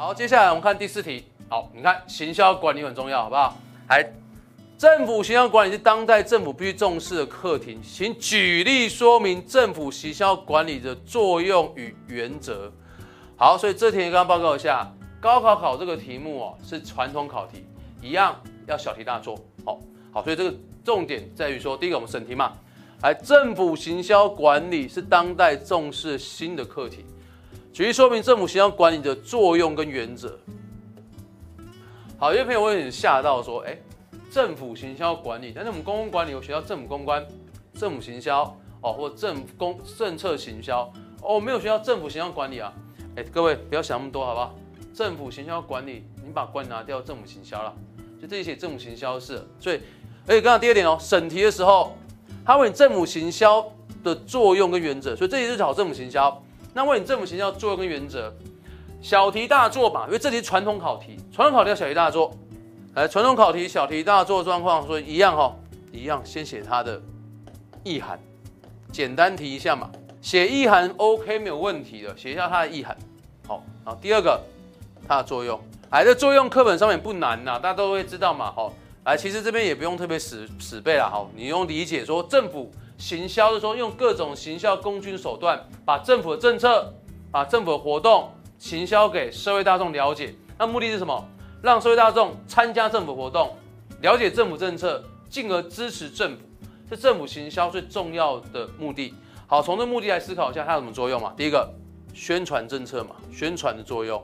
好，接下来我们看第四题。好，你看行销管理很重要，好不好？来，政府行销管理是当代政府必须重视的课题，请举例说明政府行销管理的作用与原则。好，所以这题刚刚报告一下，高考考这个题目哦，是传统考题，一样要小题大做。好，好，所以这个重点在于说，第一个我们审题嘛，来，政府行销管理是当代重视新的课题。举例说明政府行销管理的作用跟原则。好，有些朋友会有点吓到说：“哎，政府行销管理，但是我们公共管理有学到政府公关、政府行销哦，或政府公政策行销哦，没有学到政府行销管理啊。”哎，各位不要想那么多，好不好？政府行销管理，你把管拿掉，政府行销了，就这里写政府行销是。所以，而且刚刚第二点哦，审题的时候，他问你政府行销的作用跟原则，所以这里是考政府行销。那问你政府形象作用跟原则，小题大做吧，因为这题传统考题，传统考题要小题大做。来，传统考题小题大做状况，所以一样哈、哦，一样先写它的意涵，简单提一下嘛，写意涵 OK 没有问题的，写一下它的意涵。好，然后第二个它的作用，哎，这作用课本上面不难呐，大家都会知道嘛。好，来，其实这边也不用特别死死背了，好，你用理解说政府。行销的时候，用各种行销工具手段，把政府的政策、把政府的活动行销给社会大众了解。那目的是什么？让社会大众参加政府活动，了解政府政策，进而支持政府。是政府行销最重要的目的。好，从这目的来思考一下，它有什么作用嘛？第一个，宣传政策嘛，宣传的作用。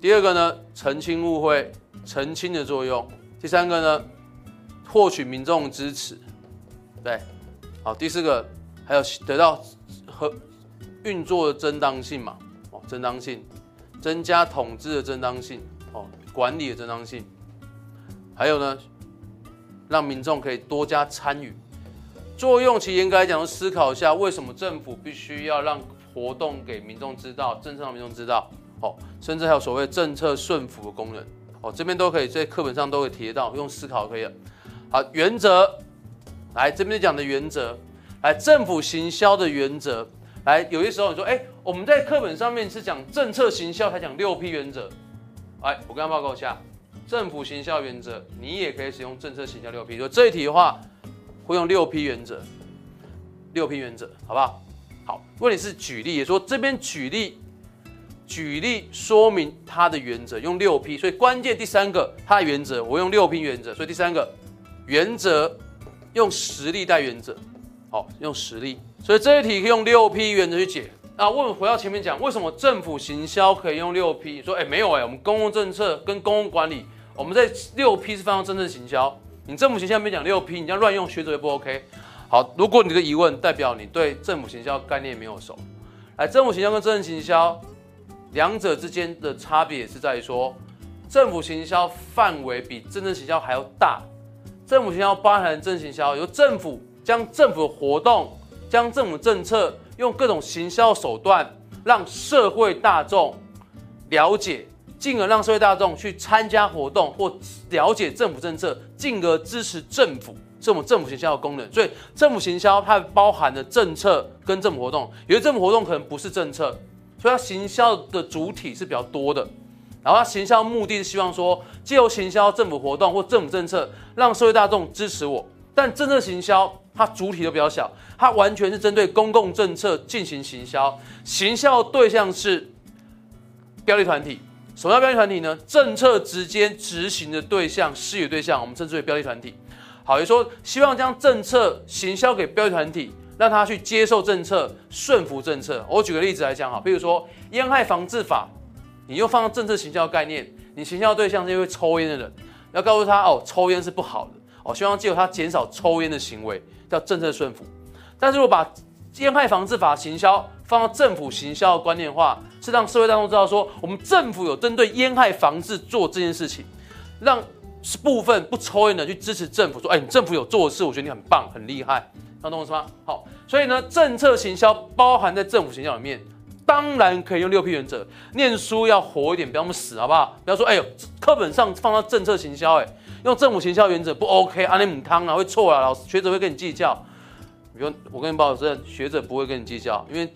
第二个呢，澄清误会，澄清的作用。第三个呢，获取民众支持。对。好，第四个还有得到和运作的正当性嘛？哦，正当性，增加统治的正当性，哦，管理的正当性，还有呢，让民众可以多加参与。作用其严格来讲，思考一下为什么政府必须要让活动给民众知道，政策让民众知道，哦，甚至还有所谓政策顺服的功能，哦，这边都可以在课本上都会提到，用思考可以了。好，原则。来这边讲的原则，来政府行销的原则，来有些时候你说，哎，我们在课本上面是讲政策行销，才讲六 P 原则。来，我跟他报告一下，政府行销原则，你也可以使用政策行销六 P。说这一题的话，会用六 P 原则，六 P 原则，好不好？好，问题是举例，也说这边举例，举例说明它的原则，用六 P。所以关键第三个，它的原则，我用六 P 原则。所以第三个原则。用实力带原则，好，用实力，所以这一题可以用六 P 原则去解。那问回到前面讲，为什么政府行销可以用六 P？说，哎，没有哎，我们公共政策跟公共管理，我们在六 P 是放到真正行销。你政府行销没讲六 P，你这样乱用，学者也不 OK。好，如果你的疑问代表你对政府行销概念没有熟，来，政府行销跟真正行销两者之间的差别是在于说，政府行销范围比真正行销还要大。政府行销包含政行销，由政府将政府的活动、将政府政策用各种行销手段，让社会大众了解，进而让社会大众去参加活动或了解政府政策，进而支持政府，是我们政府行销的功能。所以，政府行销它包含的政策跟政府活动，有些政府活动可能不是政策，所以它行销的主体是比较多的。然后它行销目的是希望说，借由行销政府活动或政府政策，让社会大众支持我。但政策行销它主体都比较小，它完全是针对公共政策进行行销。行销对象是标的团体，什么叫标的团体呢？政策直接执行的对象、施予对象，我们称之为标的团体。好，也就说希望将政策行销给标的团体，让他去接受政策、顺服政策。我举个例子来讲哈，比如说烟害防治法。你又放到政策行销概念，你行销对象是因为抽烟的人，要告诉他哦，抽烟是不好的哦，希望借由他减少抽烟的行为，叫政策顺服。但是如果把烟害防治法行销放到政府行销的观念的话，是让社会大众知道说，我们政府有针对烟害防治做这件事情，让部分不抽烟的去支持政府，说，哎，你政府有做的事，我觉得你很棒，很厉害，能懂我意思吗？好，所以呢，政策行销包含在政府行销里面。当然可以用六 P 原则，念书要活一点，不要那么死，好不好？不要说，哎呦，课本上放到政策行销，哎，用政府行销原则不 OK，阿尼姆汤啊会错啊，老师学者会跟你计较。比如我跟你保证，学者不会跟你计较，因为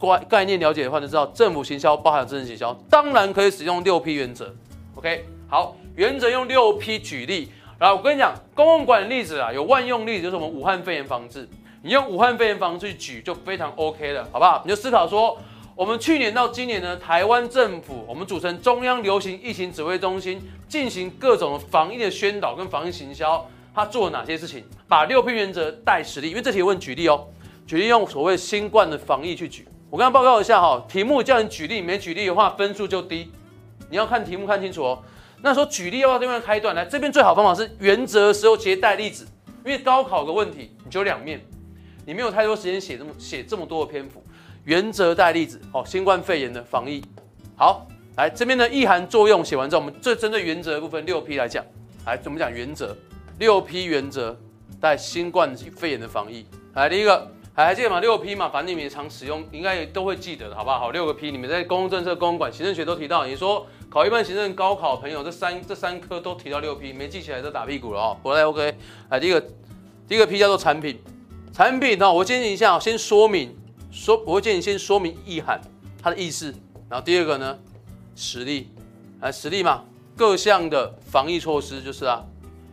概概念了解的话，就知道政府行销包含政策行销，当然可以使用六 P 原则。OK，好，原则用六 P 举例。然后我跟你讲，公共管理例子啊，有万用例子，就是我们武汉肺炎防治。你用武汉肺炎防治去举，就非常 OK 了，好不好？你就思考说，我们去年到今年呢，台湾政府我们组成中央流行疫情指挥中心，进行各种防疫的宣导跟防疫行销，他做了哪些事情？把六 P 原则带实例，因为这题问举例哦，举例用所谓新冠的防疫去举。我刚刚报告一下哈，题目叫你举例，没举例的话分数就低。你要看题目看清楚哦。那时候举例要不要这边开段？来这边最好方法是原则的时候直接带例子，因为高考的问题你就两面。你没有太多时间写这么写这么多的篇幅，原则带例子哦。新冠肺炎的防疫，好，来这边的意涵作用写完之后，我们最针对原则的部分六 P 来讲，来怎么讲原则？六 P 原则带新冠肺炎的防疫，来第一个还记得吗？六 P 嘛，反正你们也常使用，应该也都会记得的，好不好？好，六个 P，你们在公共政策、公共管、行政学都提到。你说考一般行政高考朋友，这三这三科都提到六 P，没记起来就打屁股了哦。回来 OK，来第一个第一个 P 叫做产品。产品呢，我建议一下，先说明说，我会建议先说明意涵，它的意思。然后第二个呢，实例，来实例嘛，各项的防疫措施就是啊。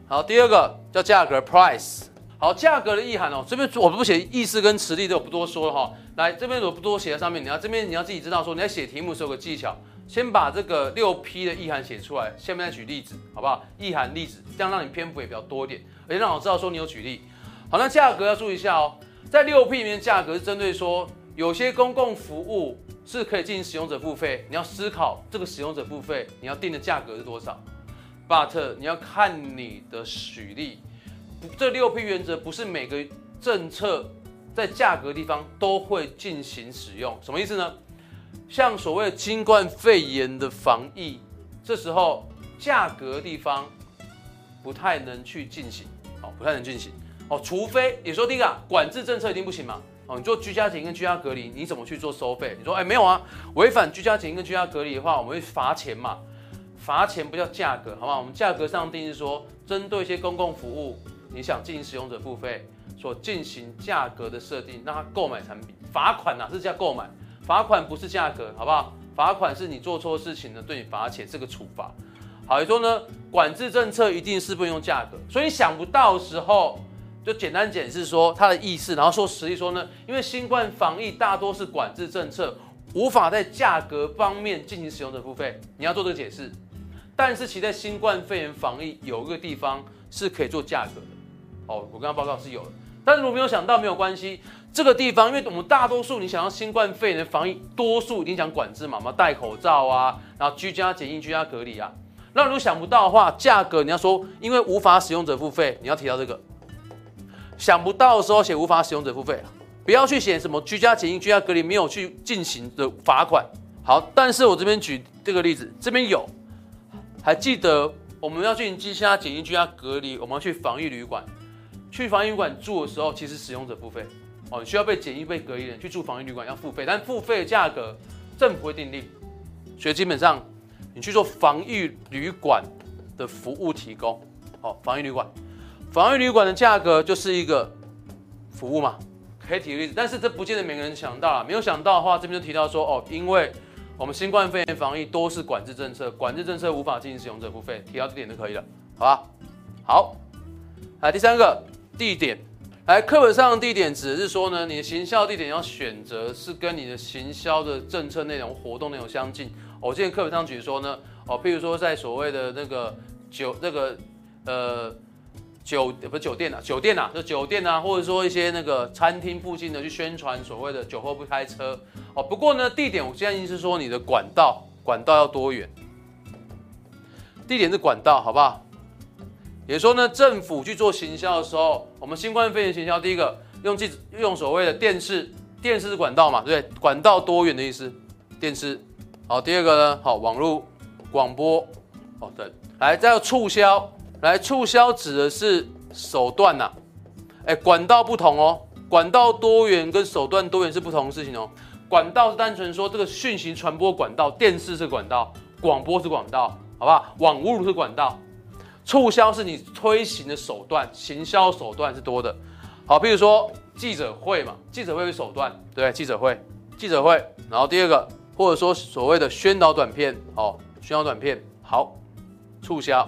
好，第二个叫价格 price。好，价格的意涵哦，这边我不写意思跟实例，都不多说了哈。来这边我不多写在上面，你要这边你要自己知道说，你在写题目的时候有个技巧，先把这个六 P 的意涵写出来，下面再举例子，好不好？意涵例子，这样让你篇幅也比较多一点，而且让我知道说你有举例。好，那价格要注意一下哦，在六 P 里面，价格是针对说有些公共服务是可以进行使用者付费，你要思考这个使用者付费你要定的价格是多少。But 你要看你的举例，这六 P 原则不是每个政策在价格地方都会进行使用，什么意思呢？像所谓新冠肺炎的防疫，这时候价格地方不太能去进行，好，不太能进行。哦，除非你说第一个，管制政策一定不行嘛？哦，你做居家检疫跟居家隔离，你怎么去做收费？你说，哎，没有啊，违反居家检疫跟居家隔离的话，我们会罚钱嘛？罚钱不叫价格，好不好？我们价格上定义说，针对一些公共服务，你想进行使用者付费，所进行价格的设定，让他购买产品。罚款哪是叫购买？罚款不是价格，好不好？罚款是你做错事情呢，对你罚钱，这个处罚。好，也说呢，管制政策一定是不用价格，所以想不到的时候。就简单解释说它的意思，然后说实际说呢，因为新冠防疫大多是管制政策，无法在价格方面进行使用者付费，你要做这个解释。但是其在新冠肺炎防疫有一个地方是可以做价格的，哦，我刚刚报告是有的，但是如果没有想到没有关系，这个地方因为我们大多数你想要新冠肺炎的防疫，多数影响管制嘛，嘛戴口罩啊，然后居家检疫、居家隔离啊，那如果想不到的话，价格你要说因为无法使用者付费，你要提到这个。想不到的时候写无法使用者付费，不要去写什么居家检疫、居家隔离没有去进行的罚款。好，但是我这边举这个例子，这边有，还记得我们要进行居家检疫、居家隔离，我们要去防疫旅馆，去防疫旅馆住的时候，其实使用者付费哦，需要被检疫、被隔离的人去住防疫旅馆要付费，但付费的价格政府会订立，所以基本上你去做防疫旅馆的服务提供，哦，防疫旅馆。防疫旅馆的价格就是一个服务嘛，可以举个例子，但是这不见得每个人想到啊。没有想到的话，这边就提到说哦，因为我们新冠肺炎防疫都是管制政策，管制政策无法进行使用者付费，提到这点就可以了，好吧？好，来第三个地点，来课本上的地点指的是说呢，你的行销地点要选择是跟你的行销的政策内容、活动内容相近。我之前课本上举说呢，哦，譬如说在所谓的那个酒那个呃。酒不是酒店啊，酒店啊，就酒店啊，或者说一些那个餐厅附近的去宣传所谓的酒后不开车哦。不过呢，地点我建议是说你的管道，管道要多远？地点是管道，好不好？也说呢，政府去做行销的时候，我们新冠肺炎行销，第一个用记用所谓的电视，电视是管道嘛，对不对？管道多远的意思？电视。好，第二个呢，好，网络广播，哦，对，来再有促销。来，促销指的是手段呐、啊，哎，管道不同哦，管道多元跟手段多元是不同的事情哦。管道是单纯说这个讯息传播管道，电视是管道，广播是管道，好不好？网络是管道，促销是你推行的手段，行销手段是多的。好，比如说记者会嘛，记者会是手段，对，记者会，记者会，然后第二个或者说所谓的宣导短片，哦，宣导短片，好，促销，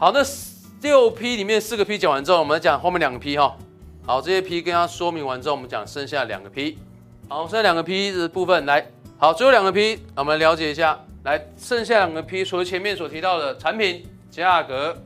好，那六 P 里面四个 P 讲完之后，我们讲后面两个 P 哈，好，这些 P 跟他说明完之后，我们讲剩下两个 P，好，剩下两个 P 的部分来，好，最后两个 P，我们了解一下，来，剩下两个 P，除了前面所提到的产品、价格、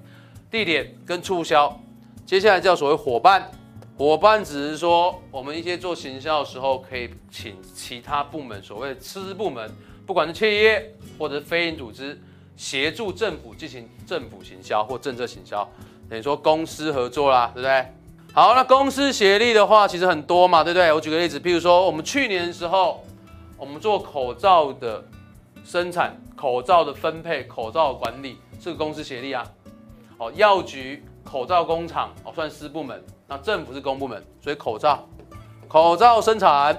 地点跟促销，接下来叫所谓伙伴。伙伴只是说，我们一些做行销的时候，可以请其他部门，所谓的次部门，不管是企业或者是非营组织，协助政府进行政府行销或政策行销，等于说公司合作啦，对不对？好，那公司协力的话，其实很多嘛，对不对？我举个例子，譬如说我们去年的时候，我们做口罩的生产、口罩的分配、口罩的管理，是个公司协力啊。哦，药局、口罩工厂，哦，算私部门。那政府是公部门，所以口罩、口罩生产、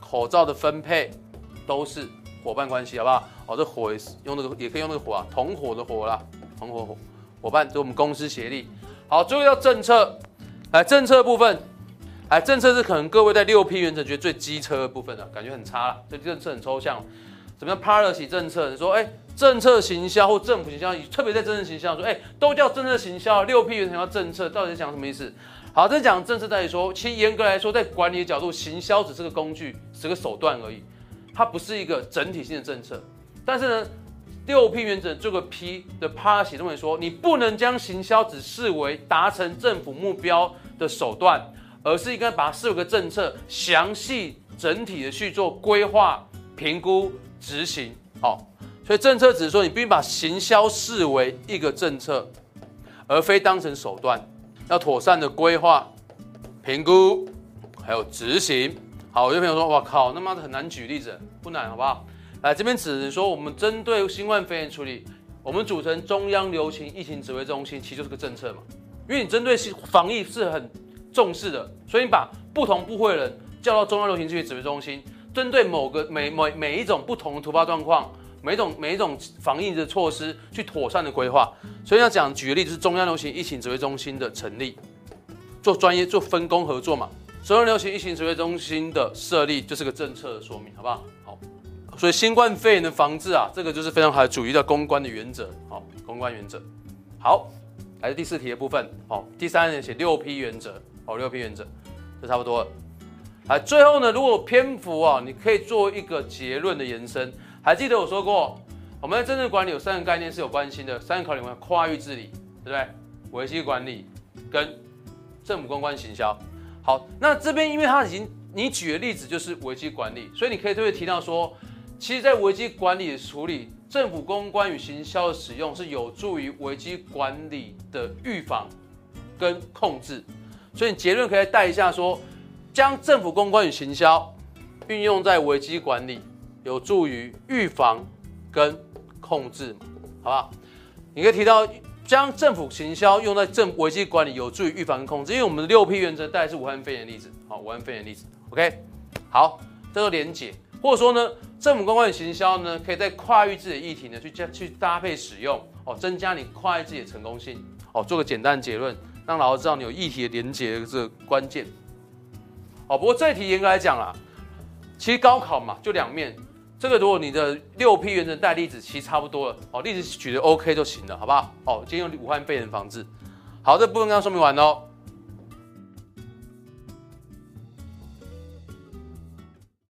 口罩的分配都是伙伴关系，好不好？哦，这火也是用那个也可以用那个火啊，同伙的伙啦，同伙伙伙伴，就我们公司协力。好，最后要政策，来政策部分，来政策是可能各位在六 P 原则觉得最机车的部分的，感觉很差了，这政策很抽象。怎么样 policy 政策？你说，哎、政策行销或政府行销，特别在政策行销说，哎、都叫政策行销，六 P 原则叫政策，到底讲什么意思？好，在讲政策在于说，其实严格来说，在管理的角度，行销只是个工具，是个手段而已，它不是一个整体性的政策。但是呢，六 P 原则这个 P 的 policy 认为说，你不能将行销只视为达成政府目标的手段，而是应该把它视为个政策，详细整体的去做规划、评估、执行。好，所以政策只是说，你必须把行销视为一个政策，而非当成手段。要妥善的规划、评估，还有执行。好，有朋友说：“哇靠，那妈的很难举例子，不难，好不好？”来这边只是说，我们针对新冠肺炎处理，我们组成中央流行疫情指挥中心，其实就是个政策嘛。因为你针对防疫是很重视的，所以你把不同部会的人叫到中央流行疫情指挥中心，针对某个每每每一种不同的突发状况。每一种每一种防疫的措施去妥善的规划，所以要讲举个例子，是中央流行疫情指挥中心的成立，做专业做分工合作嘛。中央流行疫情指挥中心的设立就是个政策的说明，好不好？所以新冠肺炎的防治啊，这个就是非常好的主义的公关的原则，好，公关原则。好，来自第四题的部分，好，第三人写六 P 原则，好，六 P 原则，就差不多了。来，最后呢，如果篇幅啊，你可以做一个结论的延伸。还记得我说过，我们在政治管理有三个概念是有关系的，三个考量：跨域治理，对不对？危机管理跟政府公关行销。好，那这边因为它已经你举的例子就是危机管理，所以你可以特别提到说，其实，在危机管理的处理，政府公关与行销的使用是有助于危机管理的预防跟控制。所以你结论可以带一下说，将政府公关与行销运用在危机管理。有助于预防跟控制，好不好？你可以提到将政府行销用在政危机管理，有助于预防跟控制。因为我们的六 P 原则带的是武汉肺炎例子，好，武汉肺炎例子，OK，好，这个连结，或者说呢，政府公关与行销呢，可以在跨域自己的议题呢去加去搭配使用，哦，增加你跨域自己的成功性，哦，做个简单结论，让老师知道你有议题的连结这个关键。哦，不过这一题严格来讲啦，其实高考嘛，就两面。这个如果你的六批原则带例子，其实差不多了哦，例子举的 OK 就行了，好不好？哦，今天用武汉肺炎防治，好，这部分刚刚说明完喽。